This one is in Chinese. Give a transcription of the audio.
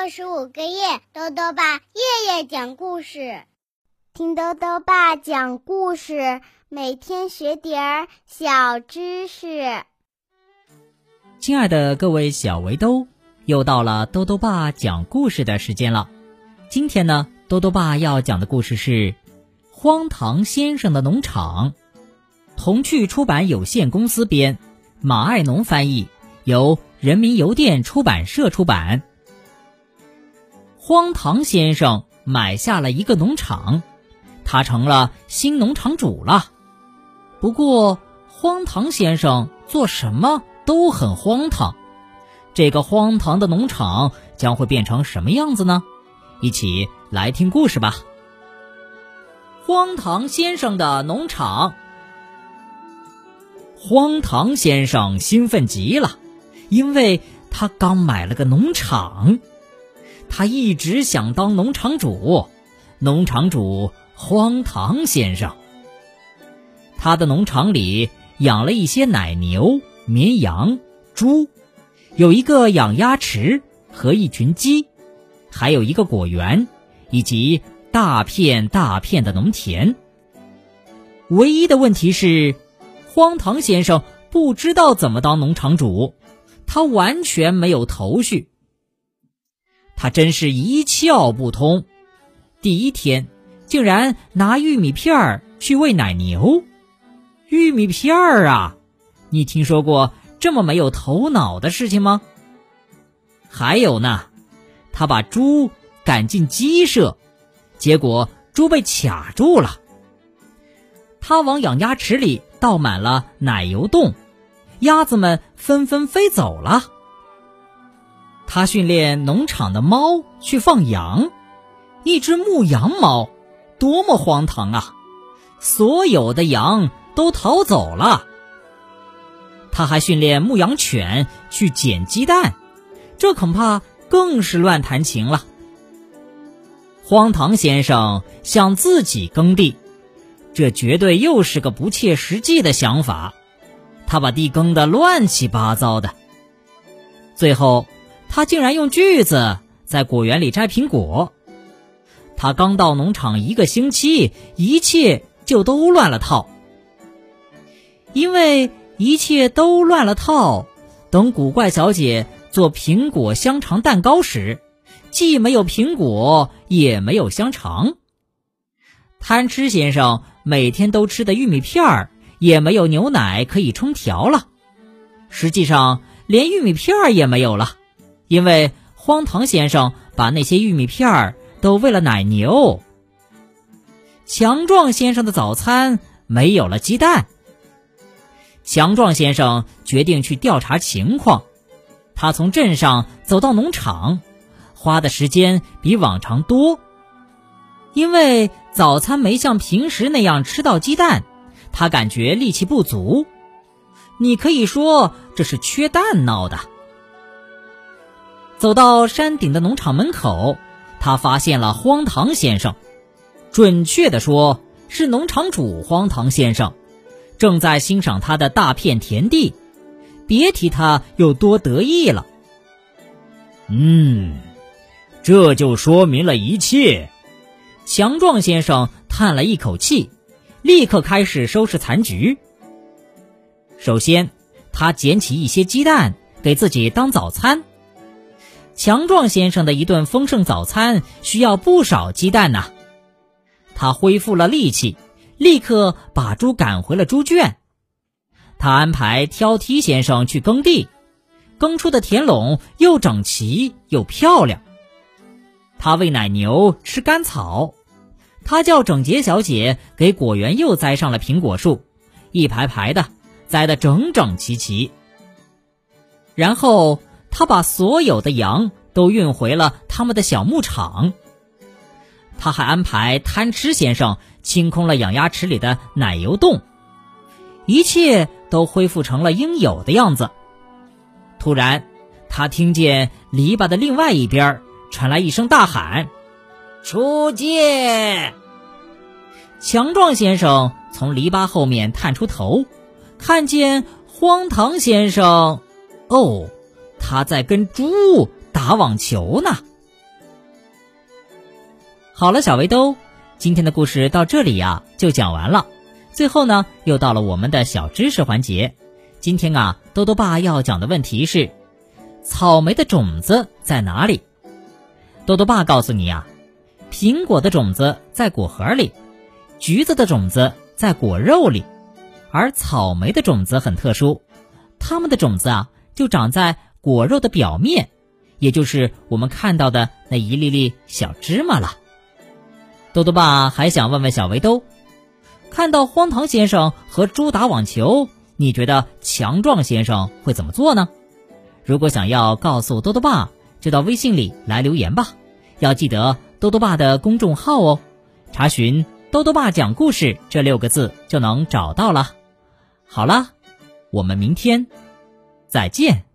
六十五个夜，豆豆爸夜夜讲故事，听豆豆爸讲故事，每天学点儿小知识。亲爱的各位小围兜，又到了豆豆爸讲故事的时间了。今天呢，豆豆爸要讲的故事是《荒唐先生的农场》，童趣出版有限公司编，马爱农翻译，由人民邮电出版社出版。荒唐先生买下了一个农场，他成了新农场主了。不过，荒唐先生做什么都很荒唐。这个荒唐的农场将会变成什么样子呢？一起来听故事吧。荒唐先生的农场，荒唐先生兴奋极了，因为他刚买了个农场。他一直想当农场主，农场主荒唐先生。他的农场里养了一些奶牛、绵羊、猪，有一个养鸭池和一群鸡，还有一个果园，以及大片大片的农田。唯一的问题是，荒唐先生不知道怎么当农场主，他完全没有头绪。他真是一窍不通，第一天竟然拿玉米片儿去喂奶牛，玉米片儿啊！你听说过这么没有头脑的事情吗？还有呢，他把猪赶进鸡舍，结果猪被卡住了。他往养鸭池里倒满了奶油冻，鸭子们纷纷飞走了。他训练农场的猫去放羊，一只牧羊猫，多么荒唐啊！所有的羊都逃走了。他还训练牧羊犬去捡鸡蛋，这恐怕更是乱弹琴了。荒唐先生想自己耕地，这绝对又是个不切实际的想法。他把地耕得乱七八糟的，最后。他竟然用锯子在果园里摘苹果。他刚到农场一个星期，一切就都乱了套。因为一切都乱了套，等古怪小姐做苹果香肠蛋糕时，既没有苹果，也没有香肠。贪吃先生每天都吃的玉米片儿，也没有牛奶可以冲调了。实际上，连玉米片儿也没有了。因为荒唐先生把那些玉米片儿都喂了奶牛。强壮先生的早餐没有了鸡蛋。强壮先生决定去调查情况。他从镇上走到农场，花的时间比往常多。因为早餐没像平时那样吃到鸡蛋，他感觉力气不足。你可以说这是缺蛋闹的。走到山顶的农场门口，他发现了荒唐先生，准确的说是农场主荒唐先生，正在欣赏他的大片田地，别提他有多得意了。嗯，这就说明了一切。强壮先生叹了一口气，立刻开始收拾残局。首先，他捡起一些鸡蛋给自己当早餐。强壮先生的一顿丰盛早餐需要不少鸡蛋呐。他恢复了力气，立刻把猪赶回了猪圈。他安排挑剔先生去耕地，耕出的田垄又整齐又漂亮。他喂奶牛吃干草，他叫整洁小姐给果园又栽上了苹果树，一排排的栽得整整齐齐。然后。他把所有的羊都运回了他们的小牧场。他还安排贪吃先生清空了养鸭池里的奶油洞，一切都恢复成了应有的样子。突然，他听见篱笆的另外一边传来一声大喊：“出界！”强壮先生从篱笆后面探出头，看见荒唐先生。哦。他在跟猪打网球呢。好了，小围兜，今天的故事到这里呀就讲完了。最后呢，又到了我们的小知识环节。今天啊，豆豆爸要讲的问题是：草莓的种子在哪里？豆豆爸告诉你呀，苹果的种子在果核里，橘子的种子在果肉里，而草莓的种子很特殊，它们的种子啊就长在果肉的表面，也就是我们看到的那一粒粒小芝麻了。豆豆爸还想问问小围兜，看到荒唐先生和猪打网球，你觉得强壮先生会怎么做呢？如果想要告诉豆豆爸，就到微信里来留言吧。要记得豆豆爸的公众号哦，查询“豆豆爸讲故事”这六个字就能找到了。好了，我们明天再见。